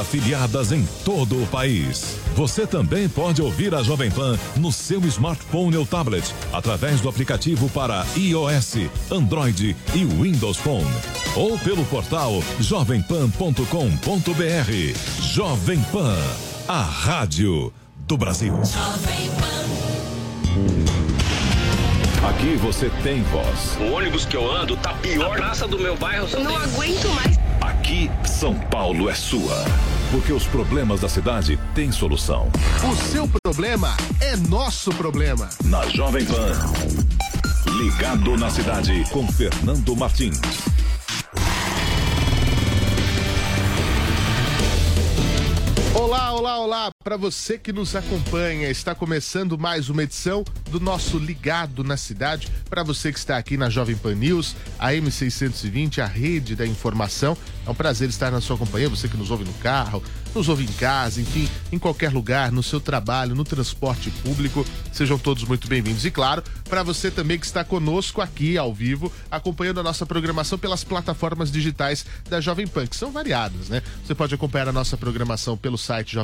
afiliadas em todo o país. Você também pode ouvir a Jovem Pan no seu smartphone ou tablet através do aplicativo para iOS, Android e Windows Phone ou pelo portal jovempan.com.br. Jovem Pan, a rádio do Brasil. Jovem Pan. Aqui você tem voz. O ônibus que eu ando tá pior. A praça do meu bairro Não aguento mais. Aqui São Paulo é sua. Porque os problemas da cidade têm solução. O seu problema é nosso problema. Na Jovem Pan. Ligado na cidade com Fernando Martins. Olá, olá, olá! Para você que nos acompanha, está começando mais uma edição do nosso Ligado na Cidade. Para você que está aqui na Jovem Pan News, a M620, a rede da informação. É um prazer estar na sua companhia. Você que nos ouve no carro, nos ouve em casa, enfim, em qualquer lugar, no seu trabalho, no transporte público. Sejam todos muito bem-vindos. E claro, para você também que está conosco aqui ao vivo, acompanhando a nossa programação pelas plataformas digitais da Jovem Pan, que são variadas, né? Você pode acompanhar a nossa programação pelo site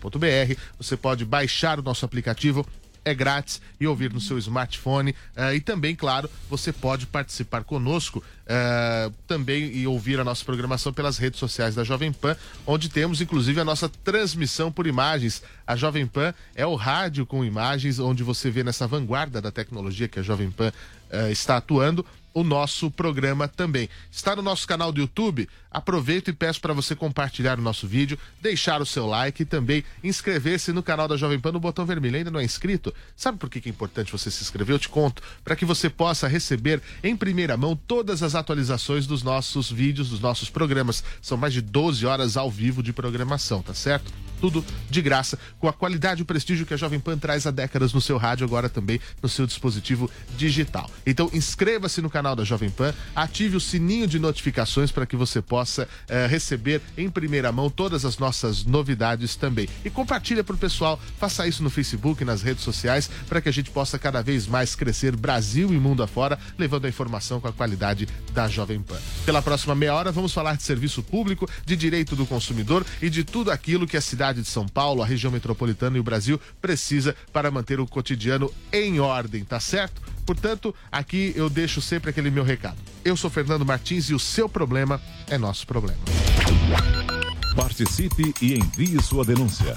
jovempan.com.br, você pode baixar o nosso aplicativo é grátis e ouvir no seu smartphone. eh, e também, claro, você pode participar conosco eh, também e ouvir a nossa programação pelas redes sociais da Jovem Pan, onde temos inclusive a nossa transmissão por imagens. A Jovem Pan é o rádio com imagens, onde você vê nessa vanguarda da tecnologia que a Jovem Pan eh, está atuando o nosso programa também. Está no nosso canal do YouTube. Aproveito e peço para você compartilhar o nosso vídeo, deixar o seu like e também inscrever-se no canal da Jovem Pan no botão vermelho. Ainda não é inscrito? Sabe por que é importante você se inscrever? Eu te conto. Para que você possa receber em primeira mão todas as atualizações dos nossos vídeos, dos nossos programas. São mais de 12 horas ao vivo de programação, tá certo? tudo de graça, com a qualidade e o prestígio que a Jovem Pan traz há décadas no seu rádio, agora também no seu dispositivo digital. Então inscreva-se no canal da Jovem Pan, ative o sininho de notificações para que você possa eh, receber em primeira mão todas as nossas novidades também. E compartilha para o pessoal, faça isso no Facebook, nas redes sociais, para que a gente possa cada vez mais crescer Brasil e mundo afora, levando a informação com a qualidade da Jovem Pan. Pela próxima meia hora, vamos falar de serviço público, de direito do consumidor e de tudo aquilo que a cidade de São Paulo, a região metropolitana e o Brasil precisa para manter o cotidiano em ordem, tá certo? Portanto, aqui eu deixo sempre aquele meu recado. Eu sou Fernando Martins e o seu problema é nosso problema. Participe e envie sua denúncia.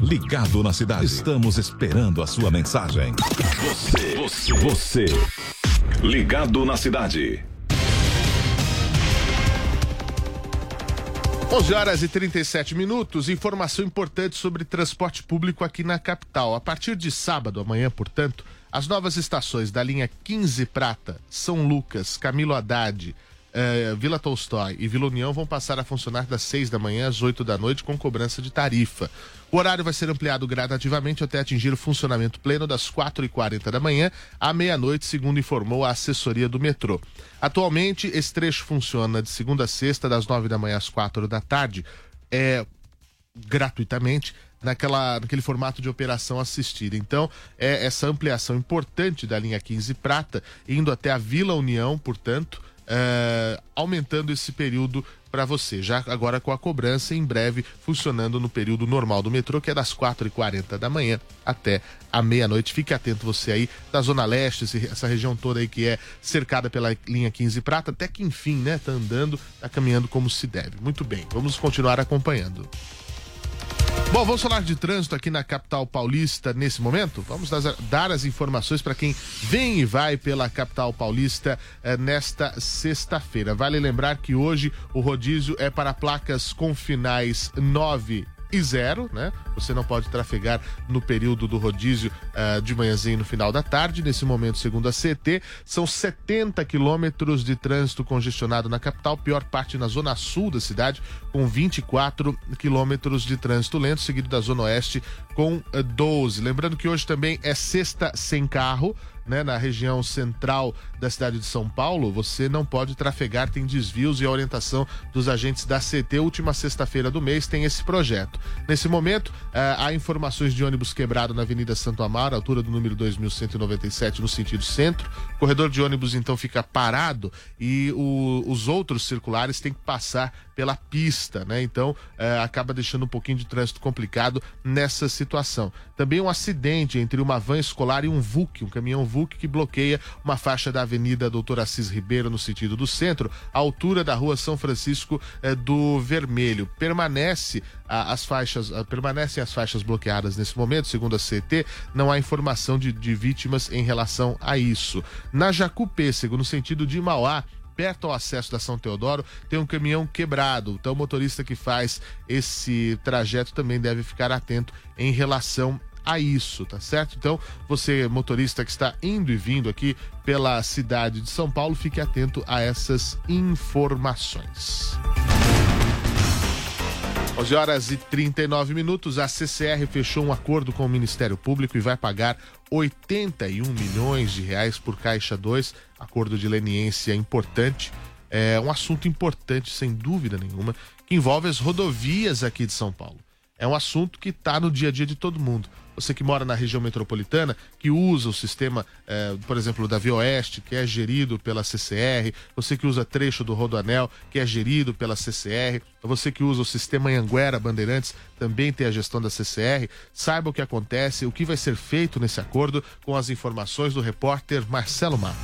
Ligado na Cidade. Estamos esperando a sua mensagem. Você, você, você. Ligado na Cidade. 11 horas e 37 minutos. Informação importante sobre transporte público aqui na capital. A partir de sábado, amanhã, portanto, as novas estações da linha 15 Prata, São Lucas, Camilo Haddad, eh, Vila Tolstói e Vila União vão passar a funcionar das 6 da manhã às 8 da noite com cobrança de tarifa. O horário vai ser ampliado gradativamente até atingir o funcionamento pleno das 4h40 da manhã à meia-noite, segundo informou a assessoria do metrô. Atualmente, esse trecho funciona de segunda a sexta, das 9 da manhã às 4 da tarde. É gratuitamente naquela, naquele formato de operação assistida. Então, é essa ampliação importante da linha 15 Prata, indo até a Vila União, portanto, eh, aumentando esse período para você. Já agora com a cobrança, em breve, funcionando no período normal do metrô, que é das 4h40 da manhã até a meia-noite. Fique atento você aí da Zona Leste, essa região toda aí que é cercada pela linha 15 Prata, até que enfim, né? Tá andando, tá caminhando como se deve. Muito bem, vamos continuar acompanhando. Bom, vamos falar de trânsito aqui na capital paulista nesse momento? Vamos dar, as informações para quem vem e vai pela capital paulista eh, nesta sexta-feira. Vale lembrar que hoje o rodízio é para placas com finais 9 e 0, né? Você não pode trafegar no período do rodízio eh, de manhãzinho no final da tarde. Nesse momento, segundo a CT, são 70 quilômetros de trânsito congestionado na capital, pior parte na zona sul da cidade, com 24 quilômetros de trânsito lento, seguido da zona oeste com eh, 12. Lembrando que hoje também é sexta sem carro. Né, na região central da cidade de São Paulo, você não pode trafegar, tem desvios e a orientação dos agentes da CT. Última sexta-feira do mês tem esse projeto. Nesse momento, eh, há informações de ônibus quebrado na Avenida Santo Amaro, altura do número 2197, no sentido centro. O corredor de ônibus então fica parado e o- os outros circulares têm que passar pela pista, né? Então eh, acaba deixando um pouquinho de trânsito complicado nessa situação. Também um acidente entre uma van escolar e um VUC, um caminhão VUC que bloqueia uma faixa da Avenida Doutor Assis Ribeiro no sentido do centro, à altura da Rua São Francisco eh, do Vermelho. Permanece ah, as faixas, ah, permanecem as faixas bloqueadas nesse momento, segundo a CT, não há informação de, de vítimas em relação a isso. Na Jacupê, segundo o sentido de Mauá, perto ao acesso da São Teodoro, tem um caminhão quebrado. Então, o motorista que faz esse trajeto também deve ficar atento em relação a isso, tá certo? Então, você, motorista que está indo e vindo aqui pela cidade de São Paulo, fique atento a essas informações. 11 horas e 39 minutos, a CCR fechou um acordo com o Ministério Público e vai pagar 81 milhões de reais por Caixa 2. Acordo de leniência importante. É um assunto importante, sem dúvida nenhuma, que envolve as rodovias aqui de São Paulo. É um assunto que está no dia a dia de todo mundo. Você que mora na região metropolitana, que usa o sistema, eh, por exemplo, da Via Oeste, que é gerido pela CCR, você que usa trecho do Rodoanel, que é gerido pela CCR, você que usa o sistema Anguera Bandeirantes, também tem a gestão da CCR, saiba o que acontece, o que vai ser feito nesse acordo, com as informações do repórter Marcelo Matos.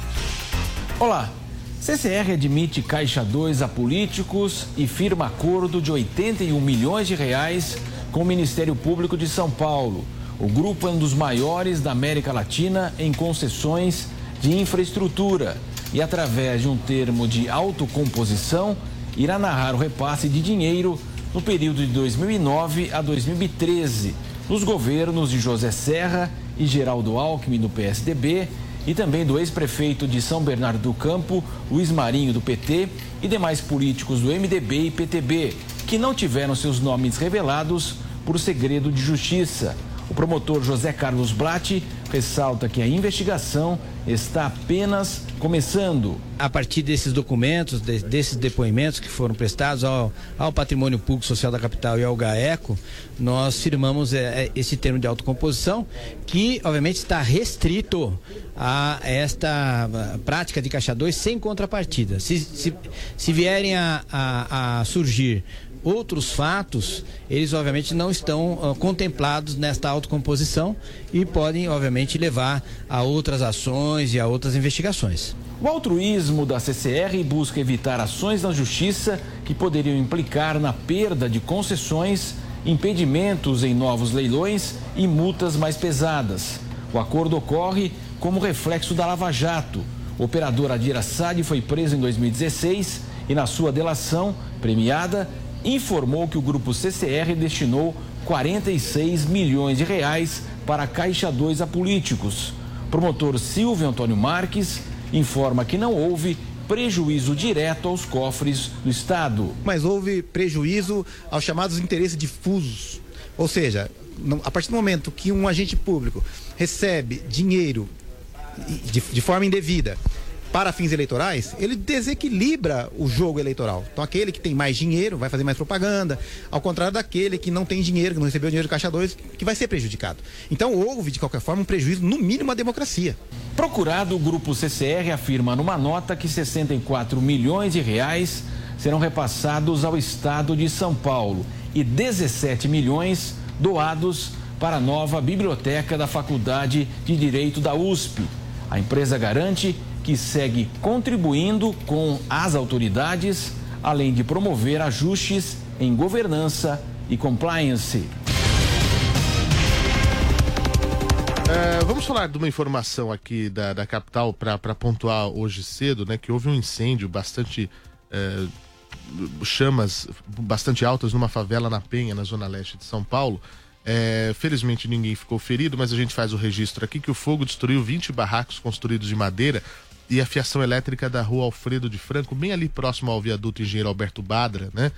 Olá. CCR admite Caixa 2 a políticos e firma acordo de 81 milhões de reais com o Ministério Público de São Paulo. O grupo é um dos maiores da América Latina em concessões de infraestrutura e, através de um termo de autocomposição, irá narrar o repasse de dinheiro no período de 2009 a 2013, nos governos de José Serra e Geraldo Alckmin do PSDB e também do ex-prefeito de São Bernardo do Campo, Luiz Marinho do PT e demais políticos do MDB e PTB, que não tiveram seus nomes revelados por segredo de justiça. O promotor José Carlos Blatt ressalta que a investigação está apenas começando. A partir desses documentos, de- desses depoimentos que foram prestados ao, ao Patrimônio Público Social da Capital e ao GAECO, nós firmamos é, é, esse termo de autocomposição, que obviamente está restrito a esta prática de caixa 2 sem contrapartida. Se, se, se vierem a, a- a surgir outros fatos, eles obviamente não estão ah, contemplados nesta autocomposição e podem, obviamente, levar a outras ações e a outras investigações. O altruísmo da CCR busca evitar ações na justiça que poderiam implicar na perda de concessões, impedimentos em novos leilões e multas mais pesadas. O acordo ocorre como reflexo da Lava Jato. O operador Adir Assad foi preso em 2016 e, na sua delação premiada, informou que o grupo CCR destinou 46 milhões de reais para a Caixa 2 a políticos. Promotor Silvio Antônio Marques informa que não houve prejuízo direto aos cofres do Estado. mas houve prejuízo aos chamados interesses difusos. Ou seja, a partir do momento que um agente público recebe dinheiro de, de forma indevida para fins eleitorais, ele desequilibra o jogo eleitoral. Então, aquele que tem mais dinheiro vai fazer mais propaganda, ao contrário daquele que não tem dinheiro, que não recebeu dinheiro do Caixa 2, que vai ser prejudicado. Então, houve, de qualquer forma, um prejuízo, no mínimo, à democracia. Procurado, o grupo CCR afirma numa nota que 64 milhões de reais serão repassados ao estado de São Paulo e 17 milhões doados para a nova biblioteca da Faculdade de Direito da USP. A empresa garante que segue contribuindo com as autoridades, além de promover ajustes em governança e compliance. É, vamos falar de uma informação aqui da, da capital para pontuar hoje cedo, né? Que houve um incêndio bastante. É, chamas bastante altas numa favela na Penha, na zona leste de São Paulo. É, felizmente ninguém ficou ferido, mas a gente faz o registro aqui que o fogo destruiu 20 barracos construídos de madeira e a fiação elétrica da rua Alfredo de Franco, bem ali próximo ao viaduto Engenheiro Alberto Badra, né?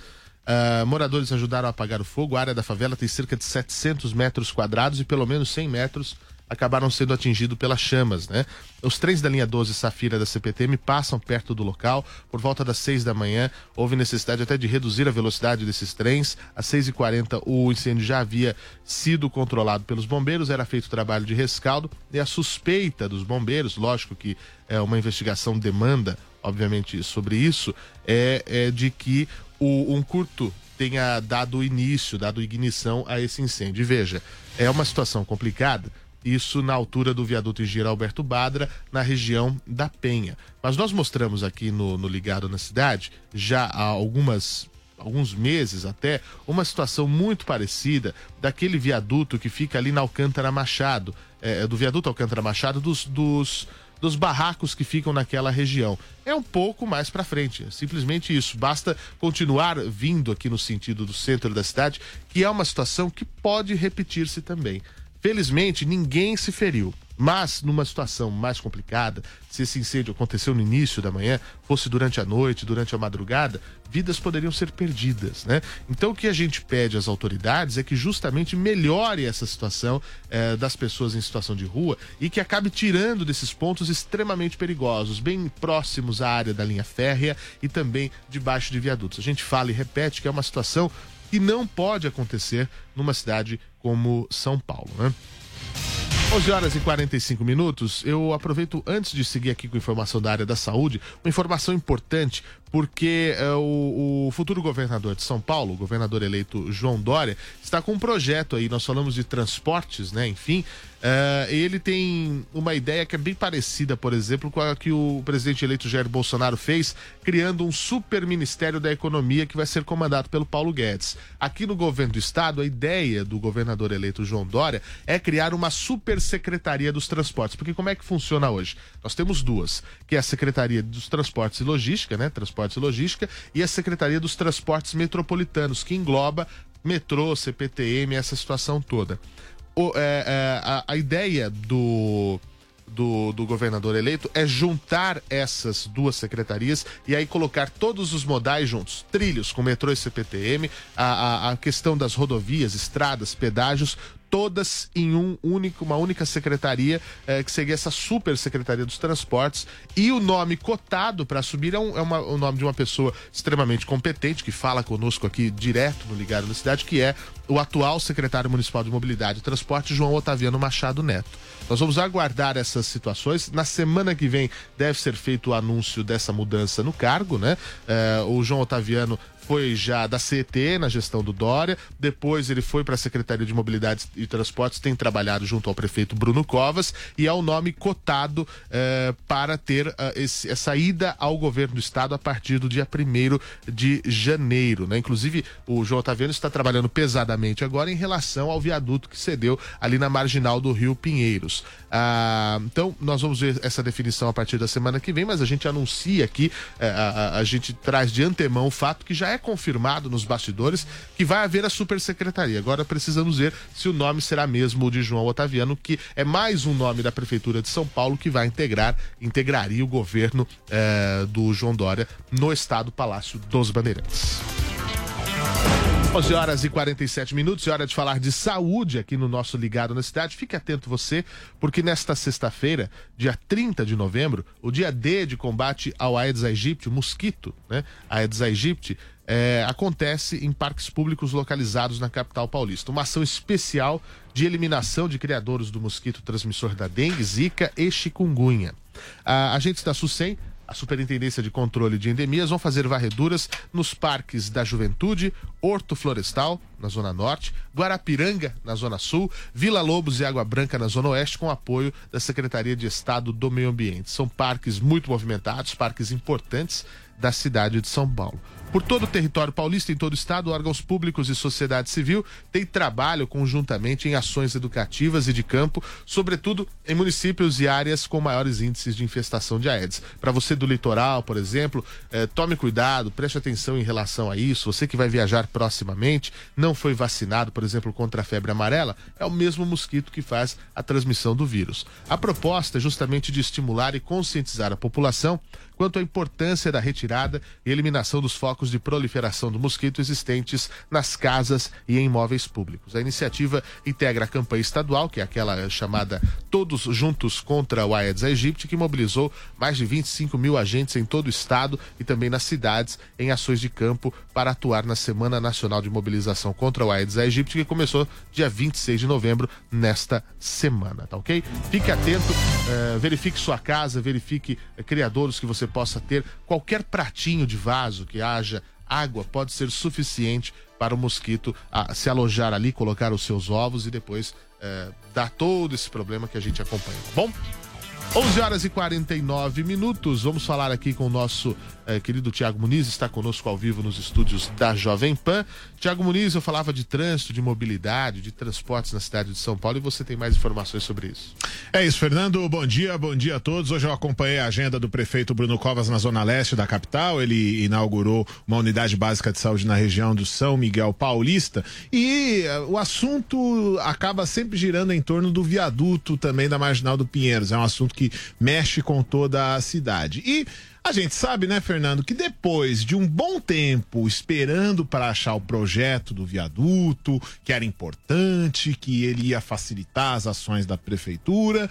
Uh, moradores ajudaram a apagar o fogo. A área da favela tem cerca de 700 metros quadrados e pelo menos 100 metros acabaram sendo atingidos pelas chamas, né? Os trens da linha 12 Safira da CPTM passam perto do local. Por volta das 6 da manhã, houve necessidade até de reduzir a velocidade desses trens. Às 6h40, o incêndio já havia sido controlado pelos bombeiros, era feito trabalho de rescaldo e a suspeita dos bombeiros, lógico que é uma investigação demanda, obviamente, sobre isso, é, é de que o, um curto tenha dado início, dado ignição a esse incêndio. E veja, é uma situação complicada, isso na altura do viaduto Engenheiro Alberto Badra, na região da Penha. Mas nós mostramos aqui no, no Ligado na Cidade, já há algumas alguns meses até, uma situação muito parecida daquele viaduto que fica ali na Alcântara Machado, é, do viaduto Alcântara Machado, dos, dos, dos barracos que ficam naquela região. É um pouco mais para frente, é simplesmente isso. Basta continuar vindo aqui no sentido do centro da cidade, que é uma situação que pode repetir-se também. Felizmente, ninguém se feriu. Mas, numa situação mais complicada, se esse incêndio aconteceu no início da manhã, fosse durante a noite, durante a madrugada, vidas poderiam ser perdidas, né? Então, o que a gente pede às autoridades é que justamente melhore essa situação eh, das pessoas em situação de rua e que acabe tirando desses pontos extremamente perigosos, bem próximos à área da linha férrea e também debaixo de viadutos. A gente fala e repete que é uma situação que não pode acontecer numa cidade como São Paulo, né? 11 horas e 45 minutos. Eu aproveito antes de seguir aqui com informação da área da saúde, uma informação importante, porque é, o, o, futuro governador de São Paulo, o governador eleito João Dória, está com um projeto aí. Nós falamos de transportes, né? Enfim, Uh, ele tem uma ideia que é bem parecida, por exemplo, com a que o presidente eleito Jair Bolsonaro fez, criando um super ministério da economia que vai ser comandado pelo Paulo Guedes. Aqui no governo do estado, a ideia do governador eleito João Dória é criar uma super secretaria dos transportes. Porque como é que funciona hoje? Nós temos duas, que é a Secretaria dos Transportes e Logística, né? Transportes e Logística, e a Secretaria dos Transportes Metropolitanos, que engloba metrô, CPTM, essa situação toda. O, é, é, a, a, ideia do, do, do, governador eleito é juntar essas duas secretarias e aí colocar todos os modais juntos, trilhos com metrô e CPTM, a, a, a questão das rodovias, estradas, pedágios, todas em um único, uma única secretaria, eh, que seria essa super secretaria dos transportes. E o nome cotado para assumir é, um, é uma, o nome de uma pessoa extremamente competente, que fala conosco aqui direto no Ligado na Cidade, que é o atual secretário municipal de Mobilidade e Transporte, João Otaviano Machado Neto. Nós vamos aguardar essas situações. Na semana que vem deve ser feito o anúncio dessa mudança no cargo, né? Eh, o João Otaviano foi já da CET na gestão do Dória, depois ele foi para a Secretaria de Mobilidade e Transportes, tem trabalhado junto ao prefeito Bruno Covas e é o nome cotado eh, para ter uh, esse, essa ida ao governo do estado a partir do dia 1 de janeiro. Né? Inclusive, o João Otaviano está trabalhando pesadamente agora em relação ao viaduto que cedeu ali na marginal do Rio Pinheiros. Ah, então, nós vamos ver essa definição a partir da semana que vem, mas a gente anuncia aqui, eh, a, a, a gente traz de antemão o fato que já é confirmado nos bastidores que vai haver a supersecretaria. Agora precisamos ver se o nome será mesmo o de João Otaviano, que é mais um nome da Prefeitura de São Paulo que vai integrar, integraria o governo eh, do João Dória no estado Palácio dos Bandeirantes. 11 horas e 47 minutos, é hora de falar de saúde aqui no nosso Ligado na Cidade. Fique atento você, porque nesta sexta-feira, dia 30 de novembro, o dia D de combate ao Aedes aegypti, mosquito, né? Aedes aegypti, é, acontece em parques públicos localizados na capital paulista. Uma ação especial de eliminação de criadores do mosquito transmissor da dengue, zika e chikungunya. A agentes da SUSEM a Superintendência de Controle de Endemias vão fazer varreduras nos parques da Juventude, Horto Florestal, na Zona Norte, Guarapiranga, na Zona Sul, Vila Lobos e Água Branca, na Zona Oeste, com apoio da Secretaria de Estado do Meio Ambiente. São parques muito movimentados, parques importantes da cidade de São Paulo. Por todo o território paulista, em todo o estado, órgãos públicos e sociedade civil têm trabalho conjuntamente em ações educativas e de campo, sobretudo em municípios e áreas com maiores índices de infestação de Aedes. Para você do litoral, por exemplo, eh, tome cuidado, preste atenção em relação a isso. Você que vai viajar proximamente, não foi vacinado, por exemplo, contra a febre amarela, é o mesmo mosquito que faz a transmissão do vírus. A proposta é justamente de estimular e conscientizar a população quanto à importância da retirada e eliminação dos focos de proliferação do mosquito existentes nas casas e em imóveis públicos. A iniciativa integra a campanha estadual, que é aquela chamada Todos Juntos contra o Aedes aegypti, que mobilizou mais de 25 mil agentes em todo o estado e também nas cidades em ações de campo para atuar na Semana Nacional de Mobilização contra o Aedes aegypti, que começou dia 26 de novembro, nesta semana, tá ok? Fique atento, eh, verifique sua casa, verifique eh, criadouros que você possa ter. Qualquer pratinho de vaso que haja água pode ser suficiente para o mosquito ah, se alojar ali, colocar os seus ovos e depois eh, dar todo esse problema que a gente acompanha, tá bom? 11 horas e 49 minutos. Vamos falar aqui com o nosso eh, querido Tiago Muniz, está conosco ao vivo nos estúdios da Jovem Pan. Tiago Muniz, eu falava de trânsito, de mobilidade, de transportes na cidade de São Paulo e você tem mais informações sobre isso. É isso, Fernando. Bom dia, bom dia a todos. Hoje eu acompanhei a agenda do prefeito Bruno Covas na zona leste da capital. Ele inaugurou uma unidade básica de saúde na região do São Miguel Paulista e eh, o assunto acaba sempre girando em torno do viaduto também da Marginal do Pinheiros. É um assunto que mexe com toda a cidade. E a gente sabe, né, Fernando, que depois de um bom tempo esperando para achar o projeto do viaduto, que era importante, que ele ia facilitar as ações da prefeitura,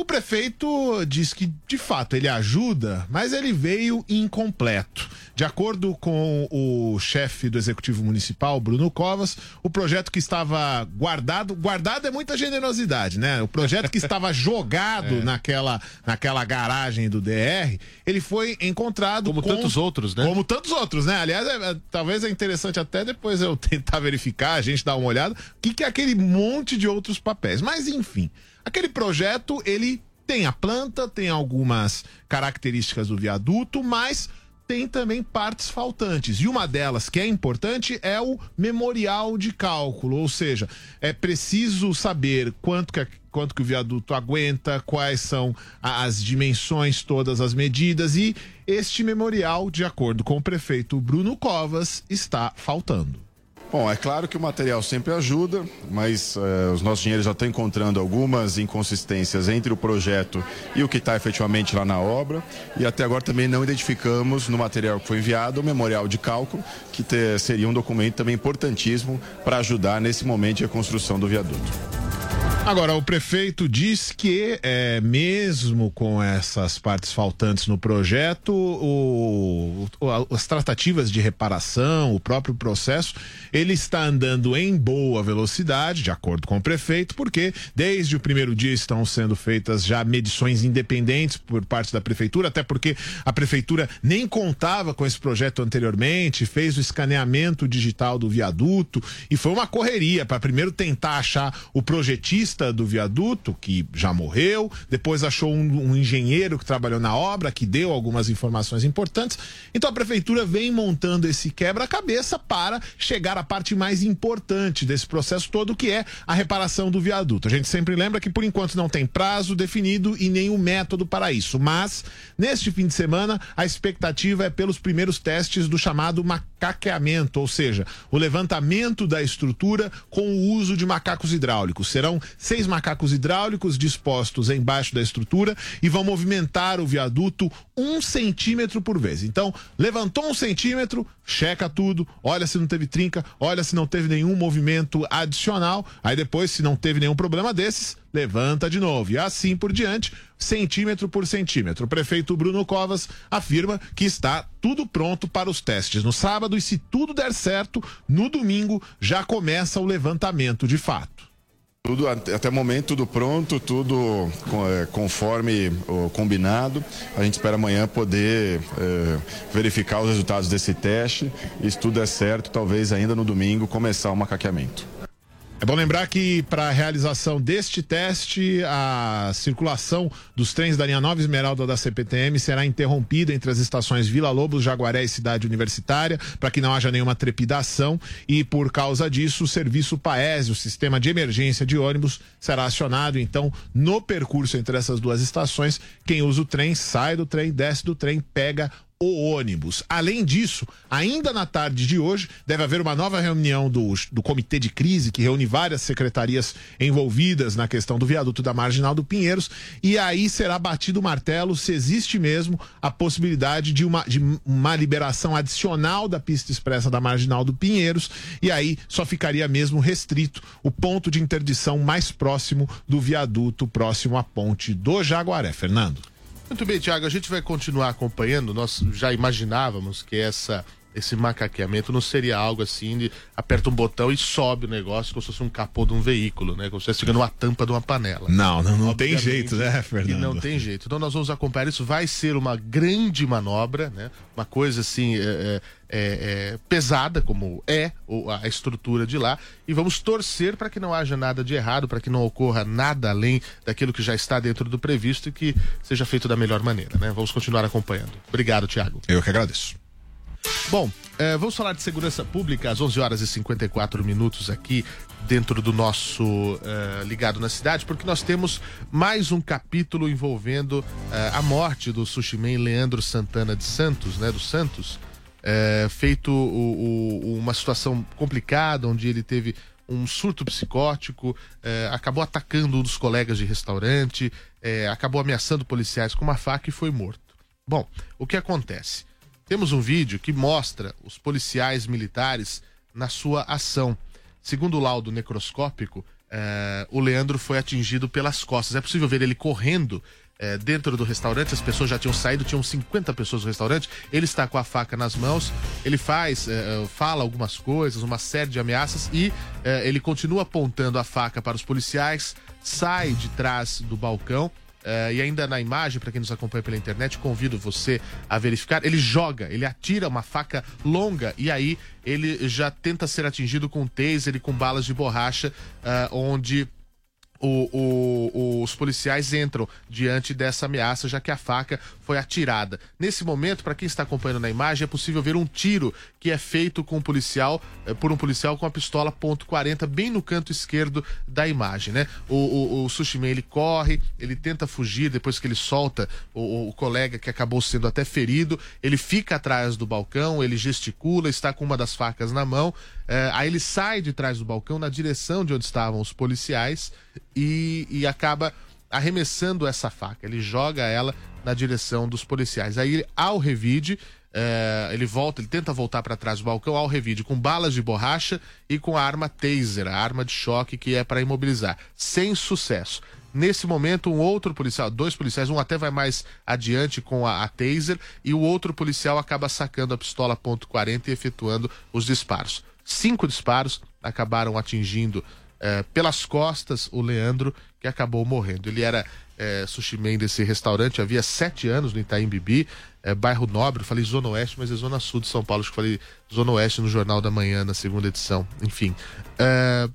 o prefeito diz que, de fato, ele ajuda, mas ele veio incompleto. De acordo com o chefe do Executivo Municipal, Bruno Covas, o projeto que estava guardado, guardado é muita generosidade, né? O projeto que estava jogado É. naquela, naquela garagem do DR, ele foi encontrado Como com- tantos outros, né? Como tantos outros, né? Aliás, é- é- talvez é interessante até depois eu tentar verificar, a gente dar uma olhada, o que, que é aquele monte de outros papéis. Mas, enfim, aquele projeto, ele tem a planta, tem algumas características do viaduto, mas tem também partes faltantes. E uma delas que é importante é o memorial de cálculo, ou seja, é preciso saber quanto que, quanto que o viaduto aguenta, quais são as dimensões, todas as medidas e este memorial, de acordo com o prefeito Bruno Covas, está faltando. Bom, é claro que o material sempre ajuda, mas eh, os nossos engenheiros já estão encontrando algumas inconsistências entre o projeto e o que está efetivamente lá na obra. E até agora também não identificamos no material que foi enviado o memorial de cálculo, que te- seria um documento também importantíssimo para ajudar nesse momento de reconstrução do viaduto. Agora, o prefeito diz que, é, mesmo com essas partes faltantes no projeto, o- o- as tratativas de reparação, o próprio processo, ele está andando em boa velocidade, de acordo com o prefeito, porque desde o primeiro dia estão sendo feitas já medições independentes por parte da prefeitura, até porque a prefeitura nem contava com esse projeto anteriormente, fez o escaneamento digital do viaduto e foi uma correria para primeiro tentar achar o projetista do viaduto, que já morreu, depois achou um, um engenheiro que trabalhou na obra, que deu algumas informações importantes. Então a prefeitura vem montando esse quebra-cabeça para chegar à parte mais importante desse processo todo, que é a reparação do viaduto. A gente sempre lembra que por enquanto não tem prazo definido e nem o método para isso, mas neste fim de semana a expectativa é pelos primeiros testes do chamado macaqueamento, ou seja, o levantamento da estrutura com o uso de macacos hidráulicos. Serão seis macacos hidráulicos dispostos embaixo da estrutura e vão movimentar o viaduto um centímetro por vez. Então, levantou um centímetro, checa tudo, olha se não teve trinca, olha se não teve nenhum movimento adicional. Aí depois, se não teve nenhum problema desses, levanta de novo. E assim por diante, centímetro por centímetro. O prefeito Bruno Covas afirma que está tudo pronto para os testes no sábado e, se tudo der certo, no domingo já começa o levantamento de fato. Tudo, até o momento, tudo pronto, tudo é, conforme o combinado. A gente espera amanhã poder é, verificar os resultados desse teste e, se tudo der certo, talvez ainda no domingo começar o macaqueamento. É bom lembrar que para a realização deste teste, a circulação dos trens da linha Nova Esmeralda da CPTM será interrompida entre as estações Vila Lobos, Jaguaré e Cidade Universitária, para que não haja nenhuma trepidação e por causa disso o serviço Paese, o sistema de emergência de ônibus, será acionado. Então, no percurso entre essas duas estações, quem usa o trem sai do trem, desce do trem, pega o ônibus. Além disso, ainda na tarde de hoje, deve haver uma nova reunião do, do Comitê de Crise, que reúne várias secretarias envolvidas na questão do viaduto da Marginal do Pinheiros, e aí será batido o martelo se existe mesmo a possibilidade de uma, de uma liberação adicional da pista expressa da Marginal do Pinheiros, e aí só ficaria mesmo restrito o ponto de interdição mais próximo do viaduto, próximo à ponte do Jaguaré. Fernando. Muito bem, Tiago, a gente vai continuar acompanhando. Nós já imaginávamos que essa esse macaqueamento não seria algo assim de aperta um botão e sobe o negócio como se fosse um capô de um veículo, né? Como se estivesse chegando uma tampa de uma panela. Não, não, não tem jeito, né, Fernando? E não tem jeito. Então nós vamos acompanhar isso. Vai ser uma grande manobra, né? Uma coisa assim é, é, é, pesada, como é a estrutura de lá, e vamos torcer para que não haja nada de errado, para que não ocorra nada além daquilo que já está dentro do previsto e que seja feito da melhor maneira, né? Vamos continuar acompanhando. Obrigado, Tiago. Eu que agradeço. Bom, eh, vamos falar de segurança pública às 11 horas e 54 minutos aqui dentro do nosso eh, Ligado na Cidade, porque nós temos mais um capítulo envolvendo eh, a morte do sushiman Leandro Santana de Santos, né, do Santos, feito o, o, uma situação complicada, onde ele teve um surto psicótico, acabou atacando um dos colegas de restaurante, acabou ameaçando policiais com uma faca e foi morto. Bom, o que acontece? Temos um vídeo que mostra os policiais militares na sua ação. Segundo o laudo necroscópico, eh, o Leandro foi atingido pelas costas. É possível ver ele correndo eh, dentro do restaurante. As pessoas já tinham saído, tinham 50 pessoas no restaurante. Ele está com a faca nas mãos. Ele faz, eh, fala algumas coisas, uma série de ameaças e ele continua apontando a faca para os policiais. Sai de trás do balcão Uh, e ainda na imagem, para quem nos acompanha pela internet, convido você a verificar. Ele joga, ele atira uma faca longa e aí ele já tenta ser atingido com taser e com balas de borracha, uh, onde o, o, os policiais entram diante dessa ameaça, já que a faca foi atirada. Nesse momento, para quem está acompanhando na imagem, é possível ver um tiro que é feito com um policial, eh, por um policial com a pistola .40 bem no canto esquerdo da imagem, né? O, o, o Sushiman, ele corre, ele tenta fugir depois que ele solta o, o colega que acabou sendo até ferido, ele fica atrás do balcão, ele gesticula, está com uma das facas na mão, eh, aí ele sai de trás do balcão na direção de onde estavam os policiais e, e acaba arremessando essa faca. Ele joga ela na direção dos policiais. Aí, ao revide, é, ele volta, ele tenta voltar para trás do balcão ao revide com balas de borracha e com a arma taser, a arma de choque que é para imobilizar, sem sucesso. Nesse momento, um outro policial, dois policiais, um até vai mais adiante com a, a taser e o outro policial acaba sacando a pistola .40 e efetuando os disparos. Cinco disparos acabaram atingindo é, pelas costas o Leandro, que acabou morrendo. Ele era é, sushi man desse restaurante havia sete anos no Itaim Bibi, é, bairro Nobre, falei Zona Oeste, mas é Zona Sul de São Paulo, acho que falei Zona Oeste no Jornal da Manhã, na segunda edição. Enfim, é,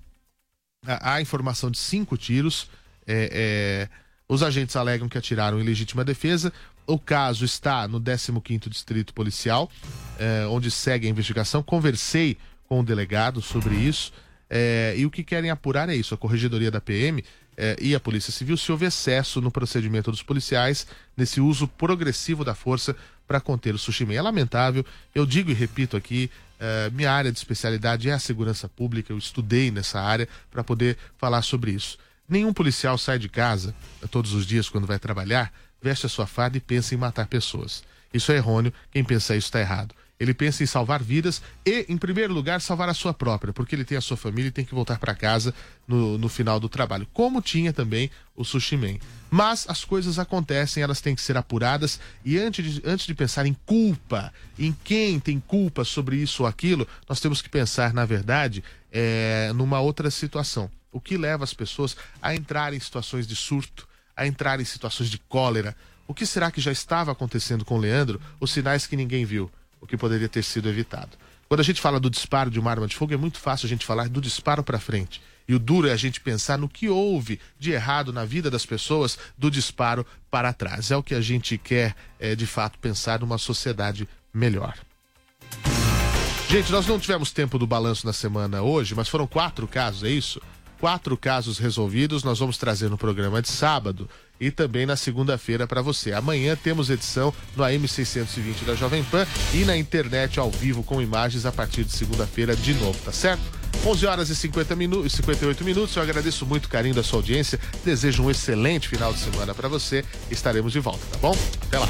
há informação de cinco tiros, é, é, os agentes alegam que atiraram em legítima defesa, o caso está no 15º Distrito Policial, é, onde segue a investigação. Conversei com o delegado sobre isso. É, e o que querem apurar é isso: a Corregedoria da PM é, e a Polícia Civil, se houve excesso no procedimento dos policiais nesse uso progressivo da força para conter o sushi É lamentável, eu digo e repito aqui, é, minha área de especialidade é a segurança pública, eu estudei nessa área para poder falar sobre isso. Nenhum policial sai de casa eh, todos os dias quando vai trabalhar, veste a sua farda e pensa em matar pessoas. Isso é errôneo, quem pensa isso está errado. Ele pensa em salvar vidas e, em primeiro lugar, salvar a sua própria, porque ele tem a sua família e tem que voltar para casa no, no final do trabalho, como tinha também o Sushi Man. Mas as coisas acontecem, elas têm que ser apuradas e antes de, antes de pensar em culpa, em quem tem culpa sobre isso ou aquilo, nós temos que pensar, na verdade, é, numa outra situação. O que leva as pessoas a entrar em situações de surto, a entrar em situações de cólera? O que será que já estava acontecendo com o Leandro? Os sinais que ninguém viu, o que poderia ter sido evitado. Quando a gente fala do disparo de uma arma de fogo, é muito fácil a gente falar do disparo para frente. E o duro é a gente pensar no que houve de errado na vida das pessoas do disparo para trás. É o que a gente quer, é, de fato, pensar numa sociedade melhor. Gente, nós não tivemos tempo do balanço na semana hoje, mas foram quatro casos, é isso? Quatro casos resolvidos, nós vamos trazer no programa de sábado e também na segunda-feira para você. Amanhã temos edição no AM 620 da Jovem Pan e na internet ao vivo com imagens a partir de segunda-feira de novo, tá certo? 11 horas e 50 minutos, 58 minutos. Eu agradeço muito o carinho da sua audiência. Desejo um excelente final de semana para você. Estaremos de volta, tá bom? Até lá.